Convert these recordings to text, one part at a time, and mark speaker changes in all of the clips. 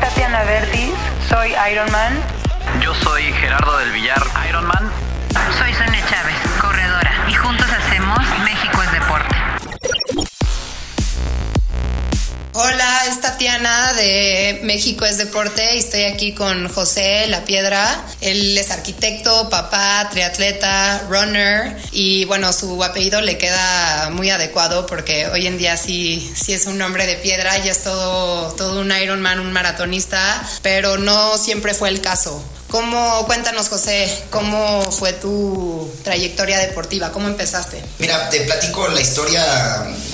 Speaker 1: Tatiana Vertis, soy Ironman.
Speaker 2: Yo soy Gerardo del Villar, Ironman.
Speaker 3: Soy Sonia Chávez, corredora, y juntos hacemos México es Deporte.
Speaker 4: Hola, es Tatiana de México es Deporte y estoy aquí con José La Piedra. Él es arquitecto, papá, triatleta, runner y bueno, su apellido le queda muy adecuado porque hoy en día sí, sí es un hombre de piedra y es todo, todo un Ironman, un maratonista, pero no siempre fue el caso. ¿Cómo, cuéntanos José, cómo fue tu trayectoria deportiva? ¿Cómo empezaste?
Speaker 5: Mira, te platico la historia,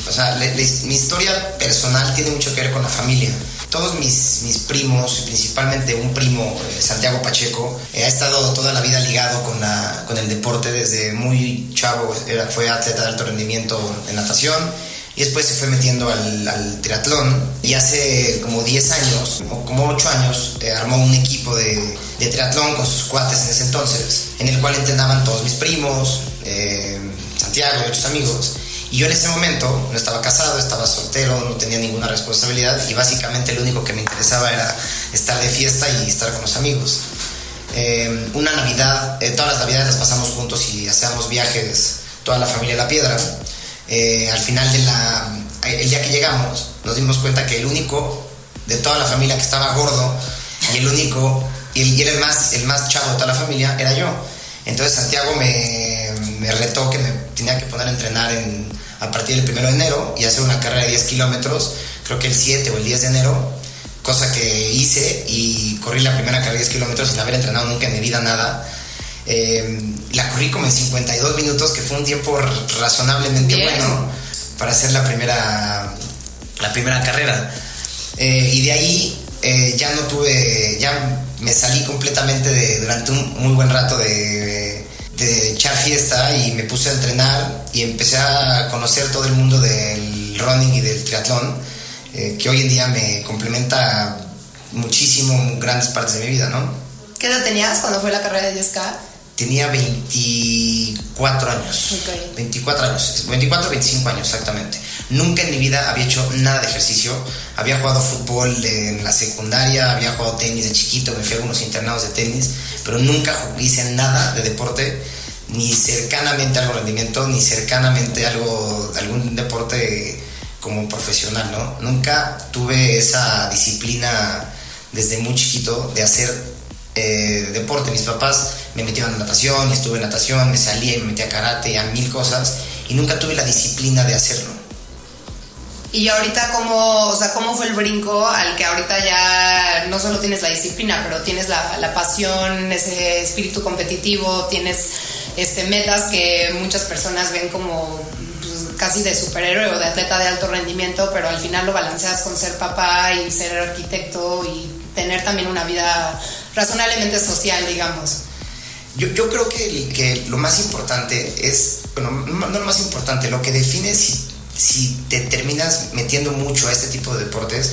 Speaker 5: o sea, mi historia personal tiene mucho que ver con la familia. Todos mis, mis primos, principalmente un primo, eh, Santiago Pacheco, eh, ha estado toda la vida ligado con, la, con el deporte desde muy chavo, era, fue atleta de alto rendimiento en natación y después se fue metiendo al, triatlón y hace como 10 años, o como 8 años, eh, armó un equipo de, de triatlón con sus cuates en ese entonces, en el cual entrenaban todos mis primos, eh, Santiago y otros amigos. Y yo en ese momento no estaba casado, estaba soltero, no tenía ninguna responsabilidad y básicamente lo único que me interesaba era estar de fiesta y estar con los amigos. Eh, una Navidad, eh, todas las Navidades las pasamos juntos y hacíamos viajes, toda la familia La Piedra. Eh, al final de la, el día que llegamos, nos dimos cuenta que el único de toda la familia que estaba gordo y el único, y, y era el más, el más chavo de toda la familia, era yo. Entonces Santiago me, retó que me tenía que poner a entrenar en, a partir del 1 de enero y hacer una carrera de 10 kilómetros, creo que el 7 o el 10 de enero, cosa que hice y corrí la primera carrera de 10 kilómetros sin haber entrenado nunca en mi vida nada. Eh, la corrí como en 52 minutos, que fue un tiempo razonablemente
Speaker 4: Bien.
Speaker 5: bueno para hacer la primera, la primera carrera. Eh, y de ahí eh, ya no tuve, ya me salí completamente de, durante un muy buen rato de, de echar fiesta y me puse a entrenar y empecé a conocer todo el mundo del running y del triatlón, que hoy en día me complementa muchísimo grandes partes de mi vida, ¿no?
Speaker 4: ¿Qué edad tenías cuando fue la carrera de 10K?
Speaker 5: Tenía 24 años.
Speaker 4: Ok.
Speaker 5: 24 años. 24 25 años exactamente. Nunca en mi vida había hecho nada de ejercicio. Había jugado fútbol en la secundaria, había jugado tenis de chiquito, me fui a algunos internados de tenis, pero nunca hice nada de deporte, ni cercanamente algo rendimiento, ni cercanamente algo, algún deporte como profesional, ¿no? Nunca tuve esa disciplina desde muy chiquito de hacer eh, deporte. Mis papás me metieron a natación, y estuve en natación, me salía y me metía a karate, a mil cosas, y nunca tuve la disciplina de hacerlo.
Speaker 4: Y ahorita cómo, o sea, cómo fue el brinco al que ahorita ya no solo tienes la disciplina, pero tienes la, la pasión, ese espíritu competitivo, tienes este metas que muchas personas ven como pues, casi de superhéroe o de atleta de alto rendimiento, pero al final lo balanceas con ser papá y ser arquitecto y tener también una vida razonablemente social, digamos.
Speaker 5: Yo, creo que, lo más importante es, bueno, no lo más importante, lo que define si, te terminas metiendo mucho a este tipo de deportes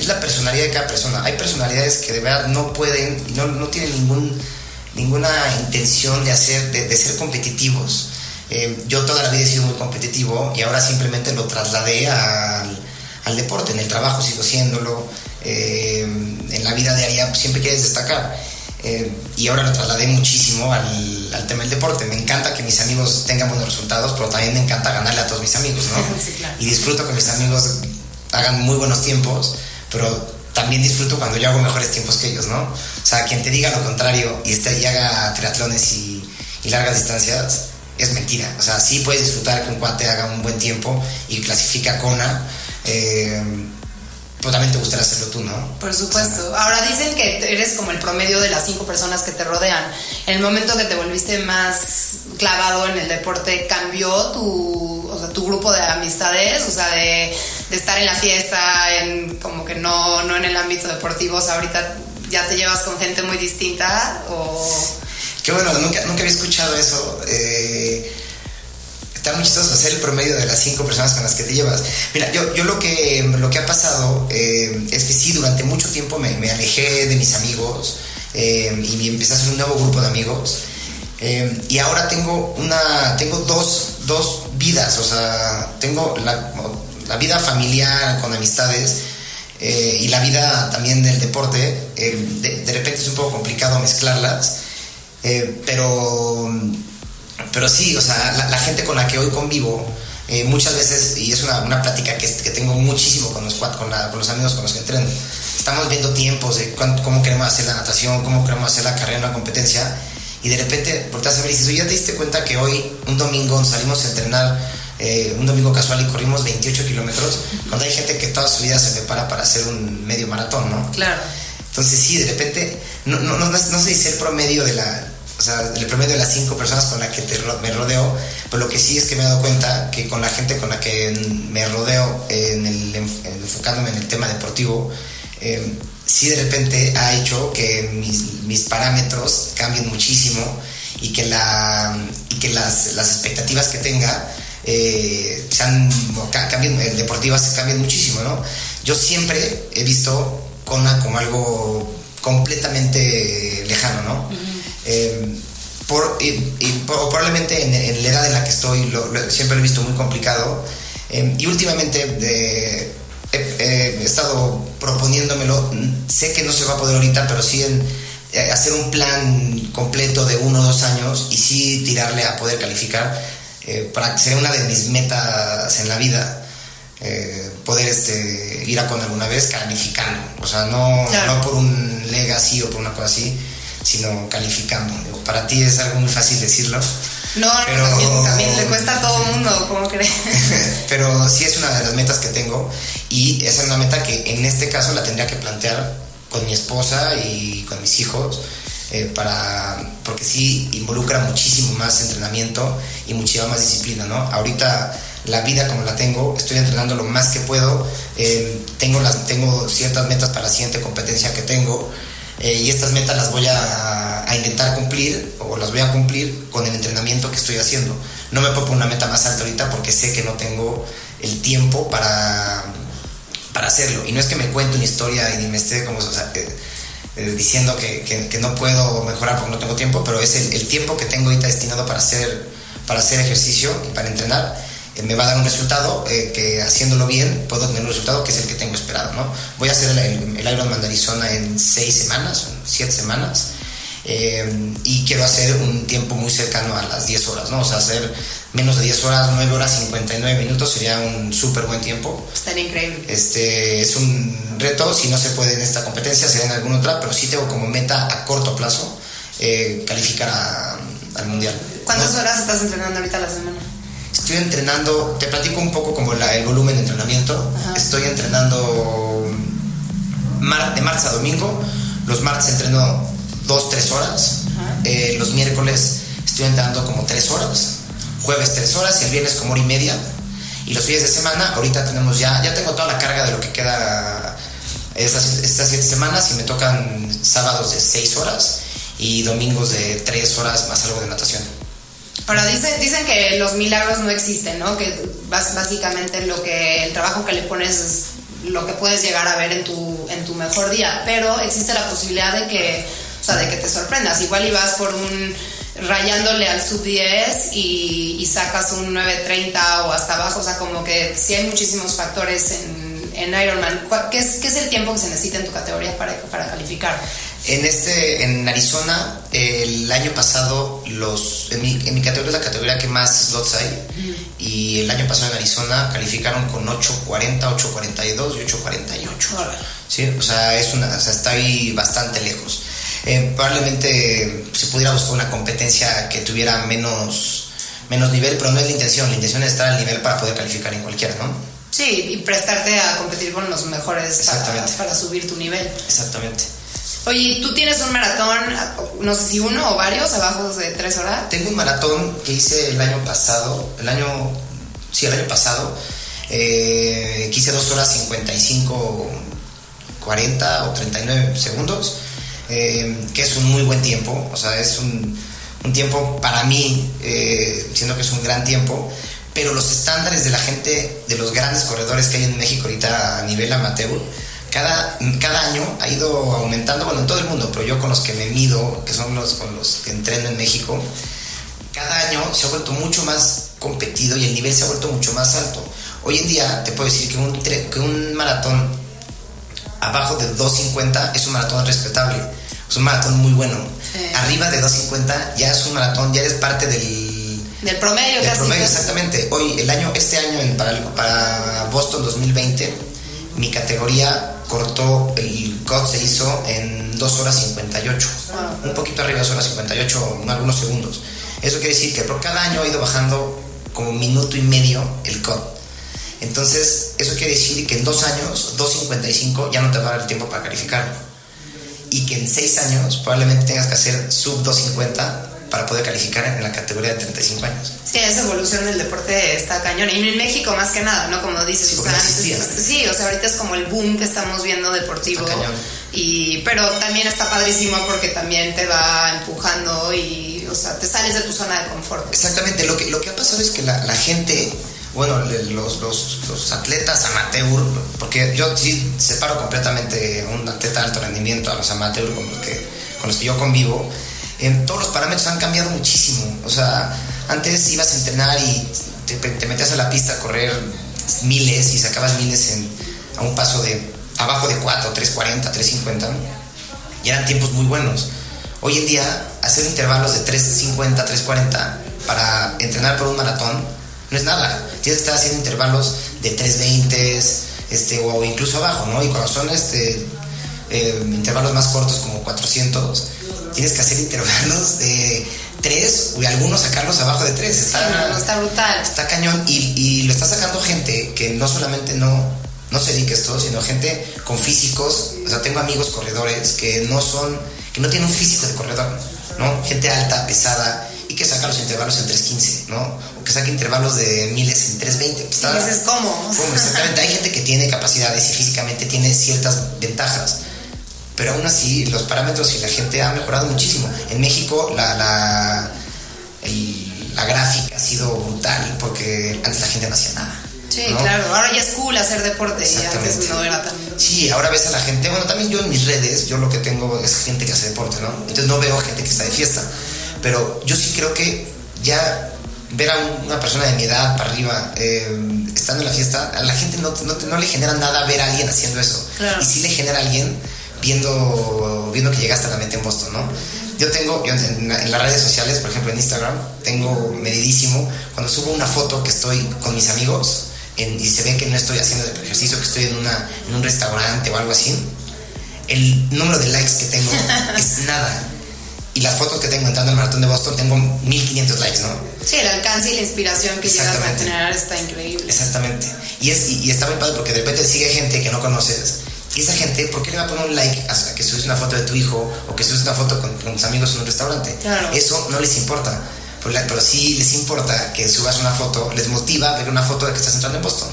Speaker 5: es la personalidad de cada persona. Hay personalidades que de verdad no pueden, no, no tienen ninguna intención de, hacer, de ser competitivos. Eh, yo toda la vida he sido muy competitivo y ahora simplemente lo trasladé al, al deporte. En el trabajo sigo siéndolo, eh, en la vida diaria siempre quieres destacar. Eh, y ahora lo trasladé muchísimo al, al tema del deporte. Me encanta que mis amigos tengan buenos resultados, pero también me encanta ganarle a todos mis amigos, ¿no?
Speaker 4: Sí, claro.
Speaker 5: Y disfruto que mis amigos hagan muy buenos tiempos, pero también disfruto cuando yo hago mejores tiempos que ellos, ¿no? O sea, quien te diga lo contrario y, esté, y haga triatlones y, y largas distancias, es mentira. O sea, sí puedes disfrutar que un cuate haga un buen tiempo y clasifica a Kona, eh, pero también te gustaría hacerlo tú, ¿no?
Speaker 4: Por supuesto. Ahora dicen que eres como el promedio de las cinco personas que te rodean. En el momento que te volviste más clavado en el deporte, ¿cambió tu, o sea, tu grupo de amistades? O sea, de, de estar en la fiesta, en como que no, no en el ámbito deportivo. O sea, ahorita ya te llevas con gente muy distinta o...
Speaker 5: Qué bueno, nunca, nunca había escuchado eso. Eh, está muy chistoso hacer el promedio de las cinco personas con las que te llevas. Mira, yo, yo lo, que, lo que ha pasado eh, es que sí, durante mucho tiempo me, alejé de mis amigos eh, y empecé a hacer un nuevo grupo de amigos. Eh, y ahora tengo una tengo dos, dos vidas, o sea, tengo la, vida familiar con amistades eh, y la vida también del deporte, de, repente es un poco complicado mezclarlas, pero, pero sí, o sea, la, la, gente con la que hoy convivo, muchas veces, y es una, una plática que, que, tengo muchísimo con los, con, la, con los amigos con los que entreno, estamos viendo tiempos de cómo queremos hacer la natación, cómo queremos hacer la carrera en una competencia, y de repente por a ver y dices, oye, ¿ya te diste cuenta que hoy, un domingo, salimos a entrenar eh, un domingo casual y corrimos 28 kilómetros, cuando hay gente que toda su vida se prepara para hacer un medio maratón, ¿no?
Speaker 4: Claro.
Speaker 5: Entonces sí, de repente, no, no, no, no sé si el promedio de la, o sea, el promedio de las cinco personas con las que te, me rodeo, pero lo que sí es que me he dado cuenta que con la gente con la que me rodeo, en el, enfocándome en el tema deportivo, eh, sí de repente ha hecho que mis, mis parámetros cambien muchísimo y que, la, y que las, las expectativas que tenga eh, sean, cambien, eh, deportivas cambian muchísimo, ¿no? Yo siempre he visto Kona como algo completamente lejano, ¿no? Eh, por, y, y, probablemente en, en, la edad en la que estoy lo, lo, siempre lo he visto muy complicado eh, y últimamente he, he, estado proponiéndomelo, sé que no se va a poder ahorita, pero sí en eh, hacer un plan completo de uno o dos años y sí tirarle a poder calificar eh, para que sea una de mis metas en la vida. Eh, poder este, ir a con alguna vez calificando, o sea, no, claro. no por un legacy o por una cosa así, sino calificando. Para ti es algo muy fácil decirlo.
Speaker 4: No, pero, no, también, también, le cuesta a todo el mundo, ¿cómo crees?
Speaker 5: pero sí es una de las metas que tengo y esa es una meta que en este caso la tendría que plantear con mi esposa y con mis hijos eh, para, porque sí involucra muchísimo más entrenamiento y muchísima más disciplina, ¿no? Ahorita la vida como la tengo, estoy entrenando lo más que puedo, eh, tengo, las, tengo ciertas metas para la siguiente competencia que tengo eh, y estas metas las voy a, a, intentar cumplir o las voy a cumplir con el entrenamiento que estoy haciendo. No me pongo una meta más alta ahorita porque sé que no tengo el tiempo para, para hacerlo. Y no es que me cuente una historia y me esté sea, eh, diciendo que, que, que, no puedo mejorar porque no tengo tiempo, pero es el, el, tiempo que tengo ahorita destinado para hacer, para hacer ejercicio y para entrenar. Eh, me va a dar un resultado eh, que haciéndolo bien puedo tener un resultado que es el que tengo esperado. ¿no? Voy a hacer el, el, el Ironman de Arizona en seis semanas, siete semanas. Eh, y quiero hacer un tiempo muy cercano a las 10 horas, ¿no? O sea, hacer menos de 10 horas, 9 horas 59 minutos sería un súper buen tiempo.
Speaker 4: Estaría increíble.
Speaker 5: Este es un reto, si no se puede en esta competencia, será en alguna otra, pero sí tengo como meta a corto plazo eh, calificar a, al mundial.
Speaker 4: ¿Cuántas ¿no? horas estás entrenando ahorita a la semana?
Speaker 5: Estoy entrenando, te platico un poco como la, el volumen de entrenamiento. Ajá. Estoy entrenando mar, de martes a domingo. Los martes entreno dos, tres horas. Eh, los miércoles estoy entrando como tres horas. Jueves tres horas y el viernes como hora y media. Y los fines de semana, ahorita tenemos ya, ya tengo toda la carga de lo que queda estas, estas siete semanas y me tocan sábados de seis horas y domingos de tres horas más algo de natación.
Speaker 4: Ahora, dicen, dicen que los milagros no existen, ¿no? Que básicamente lo que, el trabajo que le pones es lo que puedes llegar a ver en tu, en tu mejor día, pero existe la posibilidad de que o sea, de que te sorprendas. Igual ibas por un rayándole al sub 10 y, y sacas un 9.30 o hasta abajo, o sea, como que sí hay muchísimos factores en, en Ironman. ¿Qué es, ¿Qué es el tiempo que se necesita en tu categoría para, para calificar?
Speaker 5: En, este, en Arizona, el año pasado, los, en, mi, en mi categoría es la categoría que más slots hay. Uh -huh. Y el año pasado en Arizona calificaron con 8.40, 8.42 y 8.48. ¿Sí? O sea, es una, o sea, está ahí bastante lejos. Eh, probablemente se pudiera buscar una competencia que tuviera menos, menos nivel, pero no es la intención. La intención es estar al nivel para poder calificar en cualquiera, ¿no?
Speaker 4: Sí, y prestarte a competir con los mejores para, para subir tu nivel.
Speaker 5: Exactamente.
Speaker 4: Oye, tú tienes un maratón, no sé si uno o varios, abajo de tres horas.
Speaker 5: Tengo un maratón que hice el año pasado, el año, sí, el año pasado, eh, que hice dos horas 55, 40 o 39 segundos, eh, que es un muy buen tiempo, o sea, es un, un tiempo para mí, eh, siendo que es un gran tiempo, pero los estándares de la gente, de los grandes corredores que hay en México ahorita a nivel amateur, cada, cada año ha ido aumentando, bueno, en todo el mundo, pero yo con los que me mido, que son los con los que entreno en México, cada año se ha vuelto mucho más competido y el nivel se ha vuelto mucho más alto. Hoy en día te puedo decir que un, que un maratón abajo de 2.50 es un maratón respetable, es un maratón muy bueno.
Speaker 4: Sí.
Speaker 5: Arriba de 2.50 ya es un maratón, ya eres parte del
Speaker 4: Del promedio
Speaker 5: el
Speaker 4: casi.
Speaker 5: promedio,
Speaker 4: casi.
Speaker 5: exactamente. Hoy, el año, este año para, para Boston 2020, mi categoría cortó, el cut se hizo en 2 horas 58.
Speaker 4: Wow.
Speaker 5: Un poquito arriba de 2 horas 58, en algunos segundos. Eso quiere decir que por cada año ha ido bajando como minuto y medio el cut. Entonces, eso quiere decir que en dos años, 2.55 ya no te va a dar el tiempo para calificarlo. Y que en seis años probablemente tengas que hacer sub 2.50 para poder calificar en la categoría de 35 años.
Speaker 4: Sí, esa evolución del deporte está cañón. Y en México más que nada, ¿no? Como dices,
Speaker 5: Sí,
Speaker 4: o sea, antes- sí, o sea, ahorita es como el boom que estamos viendo deportivo.
Speaker 5: Está cañón.
Speaker 4: Y, pero también está padrísimo porque también te va empujando y, o sea, te sales de tu zona de confort.
Speaker 5: Exactamente, lo que, lo que ha pasado es que la, la gente, bueno, los, los, los atletas amateur, porque yo sí separo completamente un atleta de alto rendimiento a los amateur con los que, con los que yo convivo, en todos los parámetros han cambiado muchísimo. O sea, antes ibas a entrenar y te, te metías a la pista a correr miles y sacabas miles en, a un paso de abajo de 4, 3.40, 3.50 y eran tiempos muy buenos. Hoy en día, hacer intervalos de 3.50, 3.40 para entrenar por un maratón no es nada. Tienes que estar haciendo intervalos de 3.20 este, o incluso abajo, ¿no? Y cuando son este, eh, intervalos más cortos, como 400, tienes que hacer intervalos de 3 y algunos sacarlos abajo de 3.
Speaker 4: Sí,
Speaker 5: Está,
Speaker 4: no, no, está brutal.
Speaker 5: está cañón y, y lo está sacando gente que no solamente no, no se dedica a esto, sino gente con físicos. O sea, tengo amigos corredores que no son, que no tienen un físico de corredor, ¿no? Gente alta, pesada y que saca los intervalos en 3.15, ¿no? O que saca intervalos de miles en 3.20. Pues
Speaker 4: ¿cómo?
Speaker 5: ¿Cómo? Exactamente. Hay gente que tiene capacidades y físicamente tiene ciertas ventajas. Pero aún así, los parámetros y la gente ha mejorado muchísimo. En México, la, la, el- la gráfica ha sido brutal porque antes la gente no hacía nada.
Speaker 4: Sí,
Speaker 5: ¿no?
Speaker 4: claro. Ahora ya es cool hacer deporte y antes no era tan.
Speaker 5: Sí, ahora ves a la gente, bueno, también yo en mis redes, yo lo que tengo es gente que hace deporte, ¿no? Entonces no veo gente que está de fiesta. Pero yo sí creo que ya ver a un- una persona de mi edad para arriba eh, estando en la fiesta, a la gente no, no, no le genera nada ver a alguien haciendo eso.
Speaker 4: Claro.
Speaker 5: Y sí le genera a alguien viendo, viendo que llegaste a la mente en Boston, ¿no? Yo tengo, yo en, en las redes sociales, por ejemplo en Instagram, tengo medidísimo, cuando subo una foto que estoy con mis amigos en- y se ve que no estoy haciendo ejercicio, que estoy en, una, en un restaurante o algo así, el número de likes que tengo es nada. Y las fotos que tengo entrando al maratón de Boston, tengo 1500 likes, ¿no?
Speaker 4: Sí, el alcance y la inspiración que llegas a generar está increíble.
Speaker 5: Exactamente. Y, es, y, y está muy padre porque de repente sigue gente que no conoces. Y esa gente, ¿por qué le va a poner un like a que subes una foto de tu hijo o que subes una foto con, con tus amigos en un restaurante?
Speaker 4: Claro.
Speaker 5: Eso no les importa. Pero, sí les importa que subas una foto, les motiva ver una foto de que estás entrando en Boston.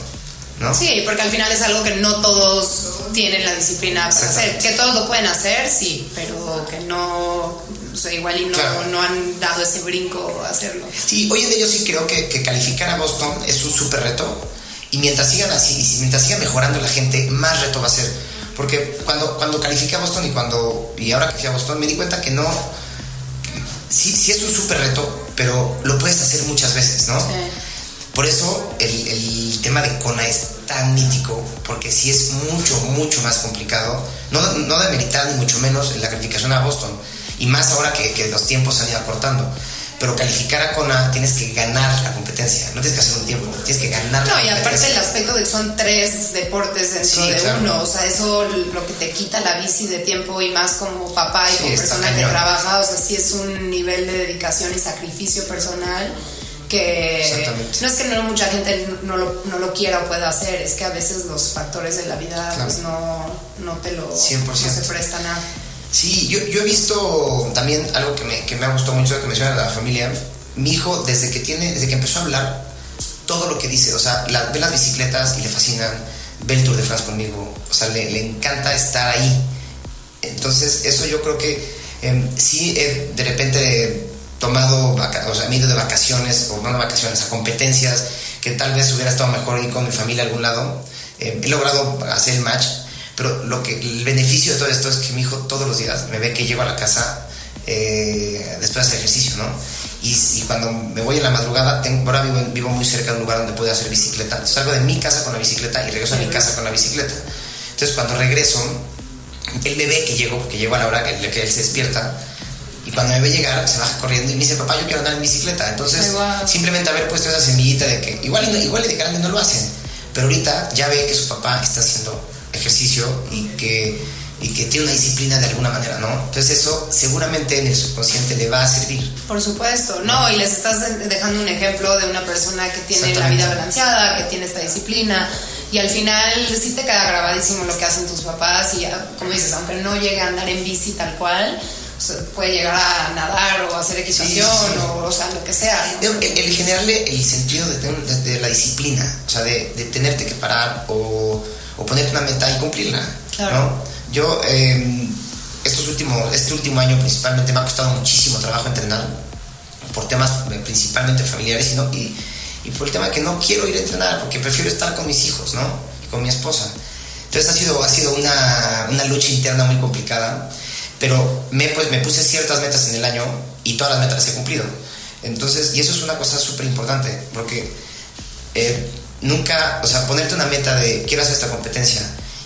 Speaker 5: ¿No?
Speaker 4: Sí, porque al final es algo que no todos tienen la disciplina para hacer. Que todos lo pueden hacer, sí, pero que no, o sea, igual y no,
Speaker 5: Claro.
Speaker 4: no han dado ese brinco a hacerlo.
Speaker 5: Sí, hoy en día yo sí creo que, que calificar a Boston es un súper reto. Y mientras sigan así, y mientras siga mejorando la gente, más reto va a ser. Porque cuando, cuando califiqué a Boston y cuando y ahora que fui a Boston, me di cuenta que no. Sí, sí es un súper reto, pero lo puedes hacer muchas veces, ¿no?
Speaker 4: Sí.
Speaker 5: Por eso el, el tema de Kona es tan mítico, porque sí es mucho, mucho más complicado. No, no de meritar ni mucho menos la calificación a Boston. Y más ahora que, que los tiempos se han ido acortando. Pero calificar a Kona tienes que ganar la competencia. No tienes que hacer un tiempo, tienes que ganar la
Speaker 4: No, y aparte el aspecto de que son tres deportes dentro
Speaker 5: Sí,
Speaker 4: de
Speaker 5: claro.
Speaker 4: uno, o sea, eso lo que te quita la bici de tiempo y más como papá y
Speaker 5: Sí,
Speaker 4: como persona que
Speaker 5: cañón.
Speaker 4: trabaja, o sea, sí es un nivel de dedicación y sacrificio personal que no es que no mucha gente no lo, no lo quiera o pueda hacer, es que a veces los factores de la vida
Speaker 5: Claro.
Speaker 4: pues no, no te lo
Speaker 5: 100%.
Speaker 4: no se prestan a...
Speaker 5: Sí, yo, yo he visto también algo que me, que me ha gustado mucho que menciona la familia. Mi hijo, desde que tiene, desde que empezó a hablar, todo lo que dice, o sea, la- ve las bicicletas y le fascinan, ve el Tour de France conmigo, o sea, le, le encanta estar ahí. Entonces, eso yo creo que eh, sí de repente tomado, o sea, me ido de vacaciones, o no de vacaciones, a competencias, que tal vez hubiera estado mejor ir con mi familia a algún lado. Eh, he logrado hacer el match, pero lo que, el beneficio de todo esto es que mi hijo todos los días me ve que llego a la casa eh, después de hacer ejercicio, ¿no? Y, y cuando me voy en la madrugada, tengo, ahora vivo, vivo muy cerca de un lugar donde puedo hacer bicicleta. Salgo de mi casa con la bicicleta y regreso a mi casa con la bicicleta. Entonces cuando regreso, él me ve que llego, que llego a la hora que, que él se despierta. Y cuando me ve llegar, se baja corriendo y me dice, papá, yo quiero andar en bicicleta. Entonces,
Speaker 4: guau.
Speaker 5: simplemente haber puesto esa semillita de que igual, igual de grande no lo hacen, pero ahorita ya ve que su papá está haciendo ejercicio y que, y que tiene una disciplina de alguna manera, ¿no? Entonces eso seguramente en el subconsciente le va a servir.
Speaker 4: Por supuesto, no, y les estás de- dejando un ejemplo de una persona que tiene la vida balanceada, que tiene esta disciplina, y al final sí te queda grabadísimo lo que hacen tus papás, y ah, como dices, aunque no llegue a andar en bici tal cual, puede llegar a nadar o hacer equitación,
Speaker 5: Sí, sí.
Speaker 4: O, o sea, lo que sea. ¿no?
Speaker 5: El, el generarle el sentido de, tener- de- de la disciplina, o sea, de, de tenerte que parar o, o ponerte una meta y cumplirla.
Speaker 4: Claro.
Speaker 5: ¿no? Yo, eh, estos últimos, este último año principalmente me ha costado muchísimo trabajo entrenar por temas principalmente familiares y, no- y, y por el tema que no quiero ir a entrenar porque prefiero estar con mis hijos, ¿no? Y con mi esposa. Entonces ha sido, ha sido una, una lucha interna muy complicada, pero me, pues, me puse ciertas metas en el año y todas las metas las he cumplido. Entonces, y eso es una cosa súper importante, porque eh, nunca, o sea, ponerte una meta de quiero hacer esta competencia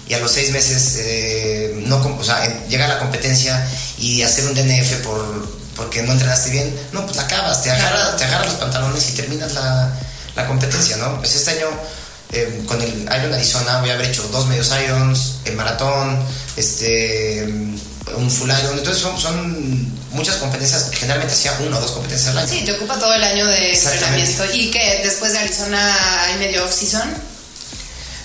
Speaker 5: y a los seis meses eh, no, o sea, eh, llega a la competencia y hacer un DNF por, porque no entrenaste bien, no, pues la acabas, te agarras te agarras los pantalones y terminas la, la competencia, ¿no? Pues este año eh, con el Iron Arizona voy a haber hecho dos medios Irons, el maratón, este, un full entonces son, son muchas competencias, generalmente hacía una o dos competencias al año.
Speaker 4: Sí, te ocupa todo el año de entrenamiento. ¿Y que después de Arizona hay medio off-season?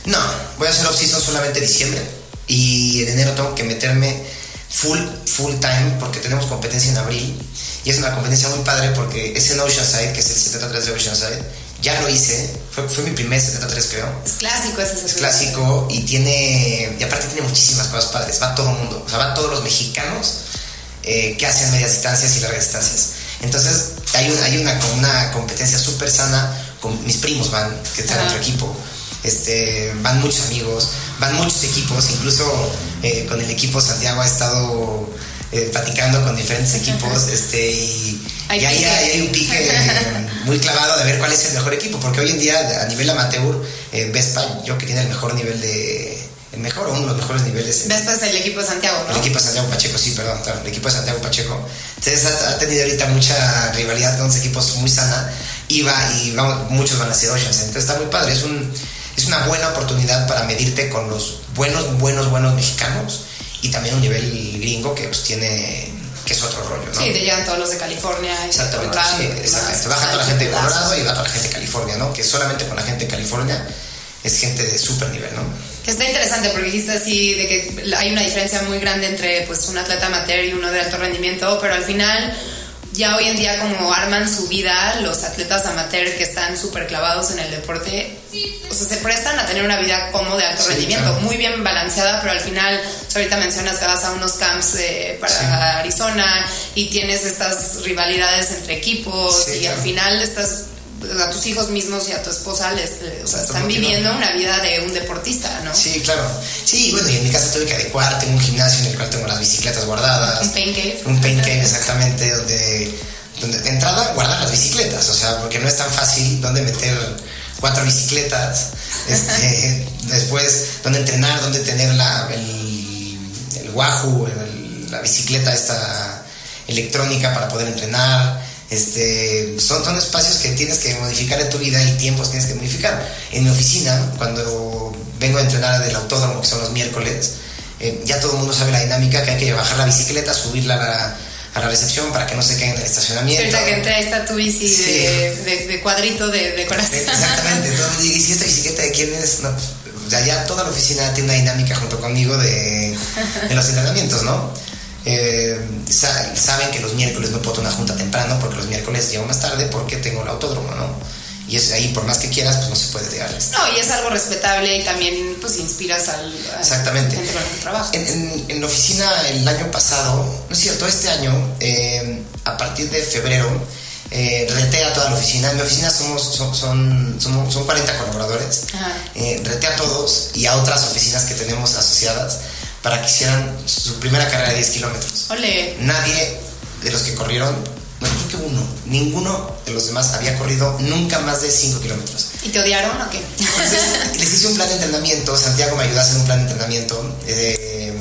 Speaker 5: No, voy a hacer off-season solamente diciembre y en enero tengo que meterme full, full time porque tenemos competencia en abril y es una competencia muy padre porque es en Oceanside, que es el 73 de Oceanside. Ya lo hice, fue, fue mi primer 73 creo.
Speaker 4: Es clásico ese
Speaker 5: Es clásico y tiene, y aparte tiene muchísimas cosas padres, va todo el mundo, o sea, van todos los mexicanos eh, que hacen medias distancias y largas distancias. Entonces hay, un- hay una, una competencia súper sana, con mis primos van, que están en otro equipo, este, van muchos amigos, van muchos equipos, incluso eh, con el equipo Santiago ha estado eh, platicando con diferentes equipos y, y ahí hay, hay un pique muy clavado de ver cuál es el mejor equipo, porque hoy en día a nivel amateur, eh, Vespa yo que tiene el mejor nivel de... El mejor o uno de los mejores niveles en,
Speaker 4: Después del equipo de Santiago, ¿no?
Speaker 5: el equipo de Santiago Pacheco, sí, perdón, claro, el equipo de Santiago Pacheco. Entonces ha, ha tenido ahorita mucha rivalidad con los equipos muy sana y, va, y vamos, muchos van a ser Oceans. Entonces está muy padre, es, un, es una buena oportunidad para medirte con los buenos, buenos, buenos mexicanos y también un nivel gringo que pues tiene, que es otro rollo, ¿no?
Speaker 4: Sí, te llegan todos los de California. y
Speaker 5: Exactamente,
Speaker 4: Colorado
Speaker 5: sí, exactamente. Baja toda la gente de. Colorado y va toda la gente de California, ¿no? Que solamente con la gente de California es gente de súper nivel, ¿no?
Speaker 4: Que está interesante porque dijiste así de que hay una diferencia muy grande entre pues un atleta amateur y uno de alto rendimiento, pero al final ya hoy en día como arman su vida los atletas amateur que están súper clavados en el deporte, o sea, se prestan a tener una vida como de alto
Speaker 5: Sí,
Speaker 4: rendimiento,
Speaker 5: claro.
Speaker 4: muy bien balanceada, pero al final, sea, ahorita mencionas que vas a unos camps eh, para
Speaker 5: Sí.
Speaker 4: Arizona y tienes estas rivalidades entre equipos
Speaker 5: Sí,
Speaker 4: y
Speaker 5: claro.
Speaker 4: al final estás a tus hijos mismos y a tu esposa les, o sea, están viviendo una vida de un deportista, ¿no?
Speaker 5: Sí, claro. Sí, bueno, y en mi casa tuve que adecuar, tengo un gimnasio en el cual tengo las bicicletas guardadas.
Speaker 4: Un pain cave.
Speaker 5: Un pain cave, exactamente, donde, donde de entrada guardar las bicicletas, o sea, porque no es tan fácil donde meter cuatro bicicletas, este, después donde entrenar, donde tener la, el, el wahoo, el- la bicicleta esta electrónica para poder entrenar. Este, son, son espacios que tienes que modificar en tu vida y tiempos tienes que modificar. En mi oficina, cuando vengo a entrenar del autódromo, que son los miércoles, eh, ya todo el mundo sabe la dinámica, que hay que bajar la bicicleta, subirla a la, a la recepción para que no se caiga en el estacionamiento.
Speaker 4: Ahorita que entré, ahí está tu bici
Speaker 5: Sí.
Speaker 4: de, de- de cuadrito de decoración.
Speaker 5: Exactamente, todo el mundo dice, ¿y si esta bicicleta de quién es? No, pues, o sea, ya toda la oficina tiene una dinámica junto conmigo de, de los entrenamientos, ¿no? Eh, sa- saben que los miércoles no puedo tener una junta temprano porque los miércoles llego más tarde porque tengo el autódromo, ¿no? Y es ahí, por más que quieras, pues no se puede llegarles.
Speaker 4: No, y es algo respetable y también pues inspiras al, al
Speaker 5: Exactamente.
Speaker 4: gente con el que trabajas.
Speaker 5: En, en- en la oficina el año pasado, no es cierto, este año, eh, a partir de febrero, eh, reté a toda la oficina. En mi oficina somos, son, son, somos- son 40 colaboradores.
Speaker 4: Ajá.
Speaker 5: Eh, reté a todos y a otras oficinas que tenemos asociadas para que hicieran su primera carrera de 10 kilómetros.
Speaker 4: Ole.
Speaker 5: Nadie de los que corrieron no creo que uno, ninguno de los demás había corrido nunca más de 5 kilómetros.
Speaker 4: ¿Y te odiaron o qué?
Speaker 5: Entonces, les hice un plan de entrenamiento, Santiago me ayudó a hacer un plan de entrenamiento. eh,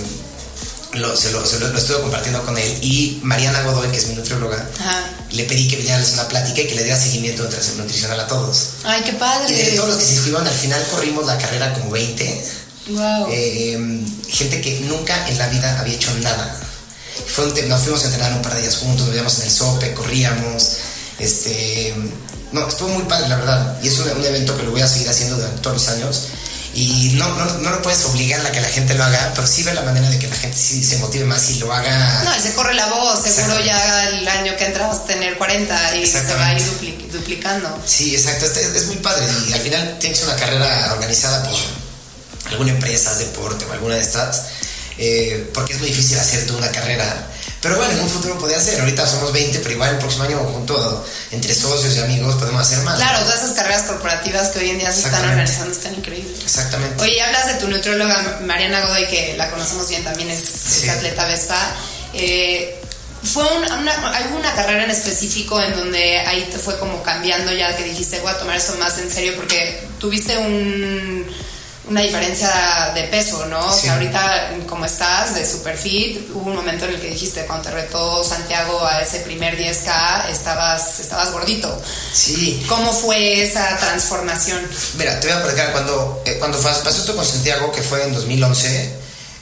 Speaker 5: lo, se, lo, se lo- lo estuve compartiendo con él y Mariana Godoy, que es mi nutrióloga,
Speaker 4: Ajá.
Speaker 5: le pedí que viniera a hacer una plática y que le diera seguimiento nutri- nutricional a todos.
Speaker 4: Ay, qué
Speaker 5: Y de
Speaker 4: padre.
Speaker 5: todos los que se inscribieron, al final corrimos la carrera como 20.
Speaker 4: Wow.
Speaker 5: Eh, gente que nunca en la vida había hecho nada. Fue un nos fuimos a entrenar un par de días juntos, nos veíamos en el sope, corríamos. Este, no, estuvo muy padre, la verdad. Y es un, un evento que lo voy a seguir haciendo durante todos los años. Y no, no, no lo puedes obligar a que la gente lo haga, pero sí ve la manera de que la gente sí se motive más y lo haga.
Speaker 4: No, y se corre la voz, seguro ya el año que entra vas a tener 40 y se va a ir dupli- duplicando.
Speaker 5: Sí, exacto, este- es, muy padre y al final tienes una carrera organizada por alguna empresa, deporte o alguna de estas, eh, porque es muy difícil hacer tú una carrera. Pero bueno, en un futuro podría ser, ahorita somos 20, pero igual el próximo año junto entre socios y amigos podemos hacer más.
Speaker 4: Claro, todas esas carreras corporativas que hoy en día se están organizando están increíbles.
Speaker 5: Exactamente.
Speaker 4: Oye, hablas de tu nutrióloga Mariana Godoy, que la conocemos bien, también es, es
Speaker 5: Sí.
Speaker 4: atleta Vespa. Eh, ¿Fue un- una, alguna carrera en específico en donde ahí te fue como cambiando ya que dijiste, voy a tomar esto más en serio? Porque tuviste un, una diferencia de peso, ¿no? O
Speaker 5: Sí.
Speaker 4: sea, ahorita como estás de super fit, hubo un momento en el que dijiste, cuando te retó Santiago a ese primer 10K, estabas, estabas gordito.
Speaker 5: Sí,
Speaker 4: ¿Cómo fue esa transformación?
Speaker 5: mira, te voy a platicar cuando, eh, cuando pasó esto con Santiago, que fue en 2011,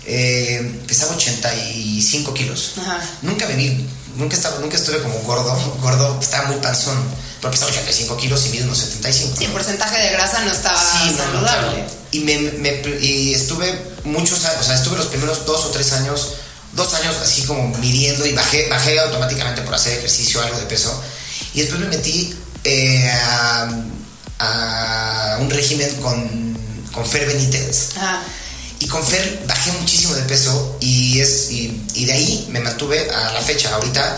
Speaker 5: eh, pesaba 85 kilos.
Speaker 4: Ajá.
Speaker 5: Nunca vi, nunca, estaba, nunca estuve como gordo, gordo, estaba muy panzón, pero pesaba 85 kilos y mido unos 75.
Speaker 4: Sí, el porcentaje de grasa no estaba
Speaker 5: Sí, no, no,
Speaker 4: saludable.
Speaker 5: claro. Y, me, me- y estuve muchos años, o sea, estuve los primeros dos o tres años, dos años así como midiendo y bajé, bajé automáticamente por hacer ejercicio, algo de peso. Y después me metí eh, a, a un régimen con, con Fer Benítez.
Speaker 4: Ajá.
Speaker 5: Y con Fer bajé muchísimo de peso y, es, y, y de ahí me mantuve a la fecha. Ahorita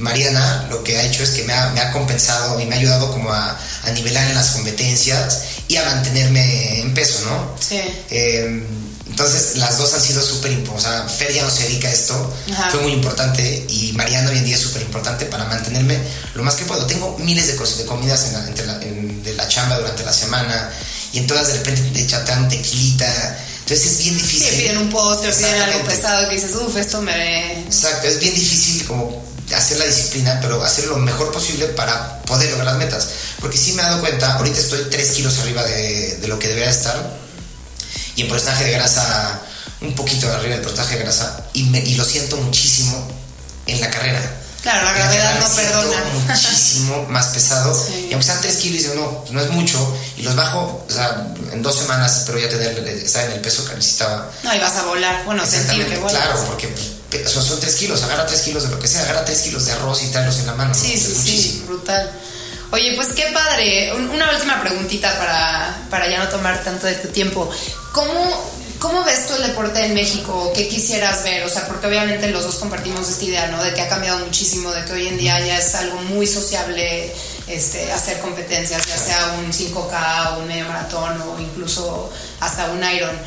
Speaker 5: Mariana lo que ha hecho es que me ha, me ha compensado y me ha ayudado como a, a nivelar en las competencias y a mantenerme en peso, ¿no?
Speaker 4: Sí.
Speaker 5: Eh, entonces las dos han sido súper importantes. O sea, Fer ya no se dedica a esto,
Speaker 4: Ajá.
Speaker 5: fue muy importante y Mariana hoy en día es súper importante para mantenerme lo más que puedo. Tengo miles de cosas, de comidas en la, entre la- en- de la chamba durante la semana y en todas de repente te echan tequilita. Entonces es bien
Speaker 4: Sí,
Speaker 5: difícil.
Speaker 4: piden un postre, piden algo pesado que dices, uff, esto me...
Speaker 5: Exacto, es bien difícil como hacer la disciplina, pero hacer lo mejor posible para poder lograr las metas. Porque sí me he dado cuenta, ahorita estoy 3 kilos arriba de, de lo que debería estar y en porcentaje de grasa un poquito arriba del porcentaje de grasa y, me- y lo siento muchísimo en la carrera.
Speaker 4: Claro, la gravedad no perdona.
Speaker 5: muchísimo más pesado
Speaker 4: Sí.
Speaker 5: y aunque sean 3 kilos no, pues no es mucho y los bajo o sea, en dos semanas espero ya tener estar en el peso que necesitaba
Speaker 4: No, y vas a volar. Bueno, sentir que vuelas.
Speaker 5: claro, porque son, 3 kilos, agarra 3 kilos de lo que sea, agarra 3 kilos de arroz y tráelos en la mano. ¿no?
Speaker 4: Sí, sí, sí,
Speaker 5: muchísimo.
Speaker 4: brutal. Oye, pues qué padre. Un- Una última preguntita para, para ya no tomar tanto de tu tiempo. ¿Cómo, ¿Cómo ves tú el deporte en México? ¿Qué quisieras ver? O sea, porque obviamente los dos compartimos esta idea, ¿no? De que ha cambiado muchísimo, de que hoy en día ya es algo muy sociable este, hacer competencias, ya sea un 5K o un medio maratón o incluso hasta un Iron.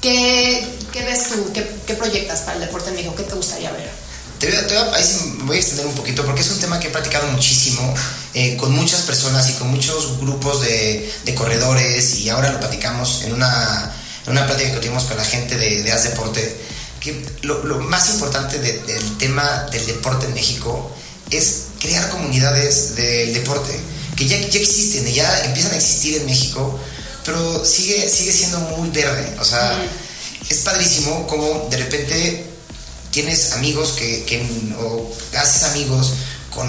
Speaker 4: ¿Qué, qué ves tú? ¿Qué, ¿Qué proyectas para el deporte en México? ¿Qué te gustaría ver?
Speaker 5: Te voy, te voy ahí sí voy a extender un poquito porque es un tema que he practicado muchísimo eh, con muchas personas y con muchos grupos de, de corredores y ahora lo platicamos en una, en una plática que tuvimos con la gente de, de Haz Deporte, que lo, lo más importante de- del tema del deporte en México es crear comunidades del deporte, que ya, ya existen ya empiezan a existir en México, pero sigue, sigue siendo muy verde, o sea, es padrísimo como de repente tienes amigos que, que o haces amigos con,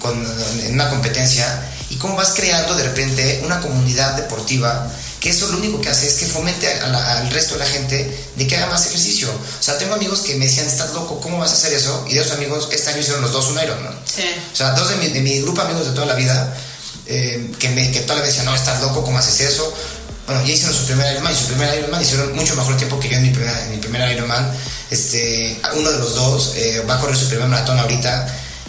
Speaker 5: con- en una competencia y cómo vas creando de repente una comunidad deportiva que eso lo único que hace es que fomente a la- al resto de la gente de que haga más ejercicio. O sea, tengo amigos que me decían, estás loco, ¿cómo vas a hacer eso? Y de esos amigos, este año hicieron los dos un Ironman.
Speaker 4: Sí.
Speaker 5: O sea, dos de mi, de mi grupo de amigos de toda la vida, eh, que, me, que toda la vida decían, no, estás loco, ¿cómo haces eso? Bueno, ya hicieron su primer Ironman y su primer Ironman hicieron mucho mejor tiempo que yo en mi primer, en mi primer Ironman. Este, uno de los dos eh, va a correr su primer maratón ahorita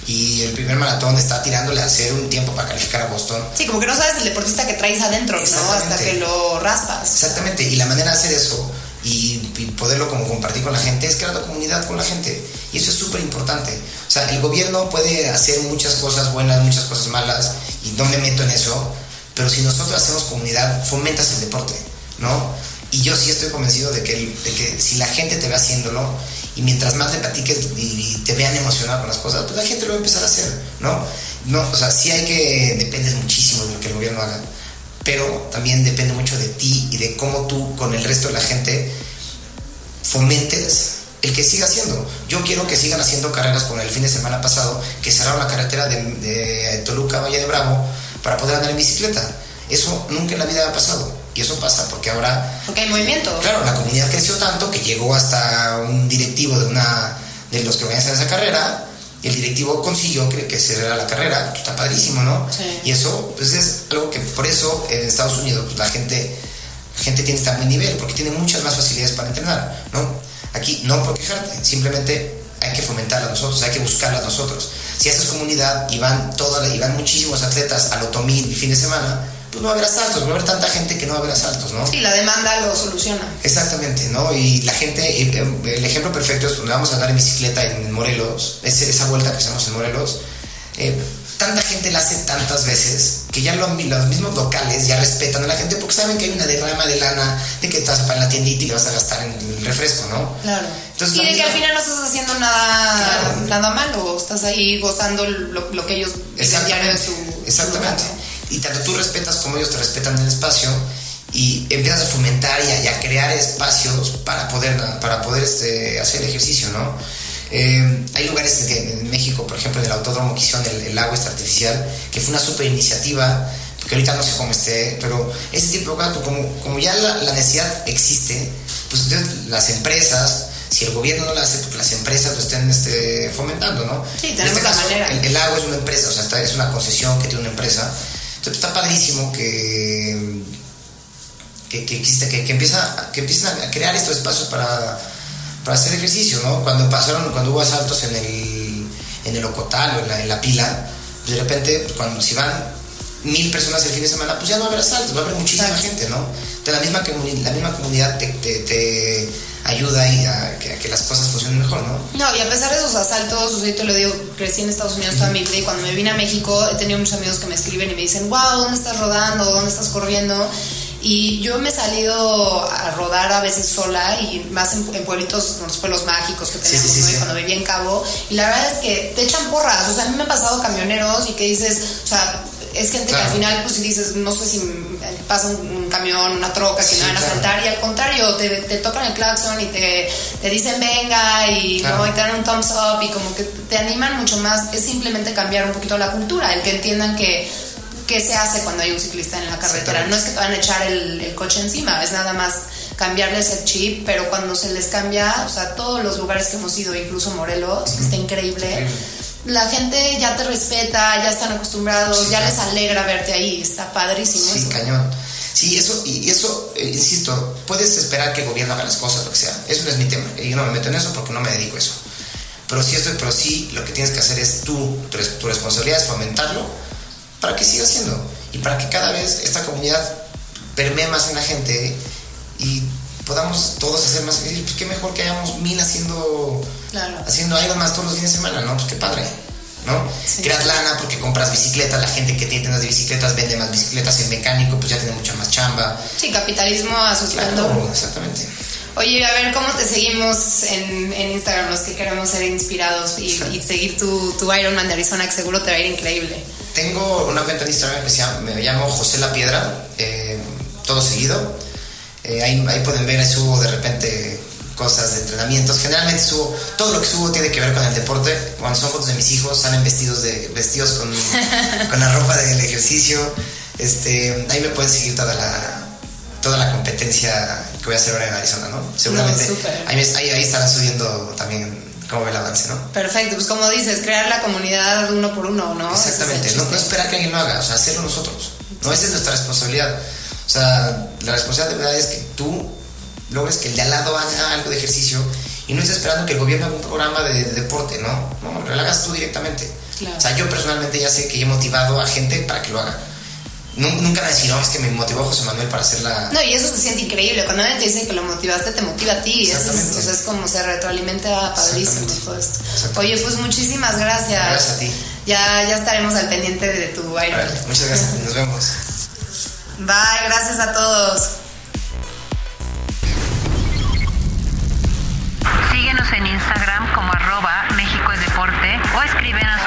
Speaker 5: y el primer maratón está tirándole a hacer un tiempo para calificar a Boston.
Speaker 4: Sí, como que no sabes el deportista que traes adentro, ¿no? Hasta que lo raspas.
Speaker 5: Exactamente, y la manera de hacer eso y, poderlo como compartir con la gente es crear la comunidad con la gente. Y eso es súper importante. O sea, el gobierno puede hacer muchas cosas buenas, muchas cosas malas, y no me meto en eso, pero si nosotros hacemos comunidad, fomentas el deporte, ¿no? Y yo sí estoy convencido de que, de que si la gente te ve haciéndolo, y mientras más le platiques y, te vean emocionado con las cosas, pues la gente lo va a empezar a hacer, ¿no? no o sea, sí hay que, depende muchísimo de lo que el gobierno haga, pero también depende mucho de ti y de cómo tú con el resto de la gente fomentes el que siga haciendo. Yo quiero que sigan haciendo carreras como el fin de semana pasado, que cerraron la carretera de, Toluca Valle de Bravo para poder andar en bicicleta. Eso nunca en la vida ha pasado. Y eso pasa porque ahora...
Speaker 4: Porque hay movimiento.
Speaker 5: Claro, la comunidad creció tanto que llegó hasta un directivo de una de los que organizan esa carrera y el directivo consiguió que, que cerrara la carrera. Está padrísimo, ¿no? Y eso pues es algo que por eso en Estados Unidos pues, la gente la gente tiene tan buen nivel porque tiene muchas más facilidades para entrenar, ¿no? Aquí no por quejarte, simplemente hay que fomentarla nosotros, hay que buscarla nosotros. Si haces comunidad y van, toda, y van muchísimos atletas al otomil el fin de semana, pues no va a haber asaltos, va a haber tanta gente que no va a haber asaltos, ¿no?
Speaker 4: Sí, la demanda lo soluciona.
Speaker 5: Exactamente, ¿no? Y la gente, el ejemplo perfecto es cuando vamos a andar en bicicleta en Morelos, esa vuelta que hacemos en Morelos, eh, tanta gente la hace tantas veces que ya los mismos locales ya respetan a la gente porque saben que hay una derrama de lana de que estás para la tiendita y le vas a gastar en el refresco, ¿no?
Speaker 4: Claro. Entonces, y de que al final no estás haciendo nada, nada malo, estás ahí gozando lo, que ellos diario en su.
Speaker 5: Exactamente. y tanto tú respetas como ellos te respetan el espacio y empiezas a fomentar y a, crear espacios para poder, para poder este, hacer ejercicio, ¿no? Eh, hay lugares en, México, por ejemplo, en el autódromo que hicieron el, agua artificial, que fue una super iniciativa, que ahorita no sé cómo esté, pero ese tipo de cosas, como, como ya la, necesidad existe, pues entonces las empresas, si el gobierno no la hace, porque las empresas lo estén este, fomentando, ¿no?
Speaker 4: Sí, tenemos este manera.
Speaker 5: El, agua es una empresa, o sea, es una concesión que tiene una empresa. Entonces está padrísimo que, que, que, existe, que, que, empieza, que empiecen a crear estos espacios para para hacer ejercicio, ¿no? Cuando pasaron, cuando hubo asaltos en el, en el Ocotal o en la, en la pila, pues de repente, pues cuando si van mil personas el fin de semana, pues ya no a haber asaltos, va a haber muchísima gente, ¿no? Entonces la misma, la misma comunidad te, te, ayuda y a que, las cosas funcionen mejor, ¿no?
Speaker 4: No, y a pesar de esos asaltos, yo te lo digo, crecí en Estados Unidos toda mi vida y cuando me vine a México he tenido muchos amigos que me escriben y me dicen, wow, ¿dónde estás rodando? ¿Dónde estás corriendo? Y yo me he salido a rodar a veces sola y más en, pueblitos, los pueblos mágicos que tenemos, Cuando vivía en Cabo. Y la verdad es que te echan porras. O sea, a mí me han pasado camioneros y que dices, o sea, es gente que al final, pues si dices, no sé si pasa un, camión, una troca que me van a saltar y al contrario, te, te, tocan el claxon y te, te dicen venga y, ¿no? y te dan un thumbs up y como que te animan mucho más. Es simplemente cambiar un poquito la cultura, el que entiendan que qué se hace cuando hay un ciclista en la carretera. No es que te van a echar el, coche encima, es nada más cambiarles el chip, pero cuando se les cambia, o sea, todos los lugares que hemos ido, incluso Morelos, está increíble. La gente ya te respeta, ya están acostumbrados, ya les alegra verte ahí, está padrísimo.
Speaker 5: Sí, cañón. Sí, eso, y eso, eh, insisto, puedes esperar que el gobierno haga las cosas, lo que sea. Eso no es mi tema. Yo no me meto en eso porque no me dedico a eso. Pero sí, esto, pero sí, lo que tienes que hacer es tú, tu responsabilidad es fomentarlo para que siga siendo y para que cada vez esta comunidad permee más en la gente y podamos todos hacer más pues qué mejor que hayamos mil haciendo haciendo algo más todos los fines de semana no pues qué padre ¿no? Creas lana porque compras bicicletas, la gente que tiene tiendas de bicicletas vende más bicicletas, el mecánico pues ya tiene mucha más chamba.
Speaker 4: Sí, capitalismo a su
Speaker 5: claro, exactamente.
Speaker 4: Oye, a ver, ¿cómo te seguimos en, en Instagram los que queremos ser inspirados y, seguir tu, tu Ironman de Arizona que seguro te va a ir increíble?
Speaker 5: Tengo una cuenta en Instagram que se llama, me llamo José La Piedra, eh, todo seguido. Eh, ahí, ahí, pueden ver, ahí subo de repente cosas de entrenamientos. Generalmente subo, todo lo que subo tiene que ver con el deporte. Cuando son fotos de mis hijos, salen vestidos, de, vestidos con, con la ropa del ejercicio. Este, ahí me pueden seguir toda la, toda la competencia que voy a hacer ahora en Arizona, ¿no? Seguramente ahí, ahí estarán subiendo también cómo el avance, ¿no?
Speaker 4: Perfecto, pues como dices, crear la comunidad uno por uno, ¿no?
Speaker 5: Exactamente, no, no, esperar que alguien lo haga, o sea, hacerlo nosotros. No, esa es nuestra responsabilidad. O sea, la responsabilidad de verdad es que tú logres que el de al lado haga algo de ejercicio y no estés esperando que el gobierno haga un programa de, deporte, ¿no? No, lo hagas tú directamente. O sea, yo personalmente ya sé que he motivado a gente para que lo haga. Nun- nunca a decir, no, es que me motivó José Manuel para hacer la...
Speaker 4: No, y eso se siente increíble. Cuando alguien te dice que lo motivaste, te motiva a ti. Eso es,
Speaker 5: Exactamente.
Speaker 4: o sea, es como se retroalimenta padrísimo todo esto. Oye, pues muchísimas gracias.
Speaker 5: Gracias a ti.
Speaker 4: Ya, ya estaremos al pendiente de tu.
Speaker 5: Vale, muchas gracias, nos vemos.
Speaker 4: Bye, gracias a todos.
Speaker 3: Síguenos en Instagram como arroba México es Deporte o escríbenos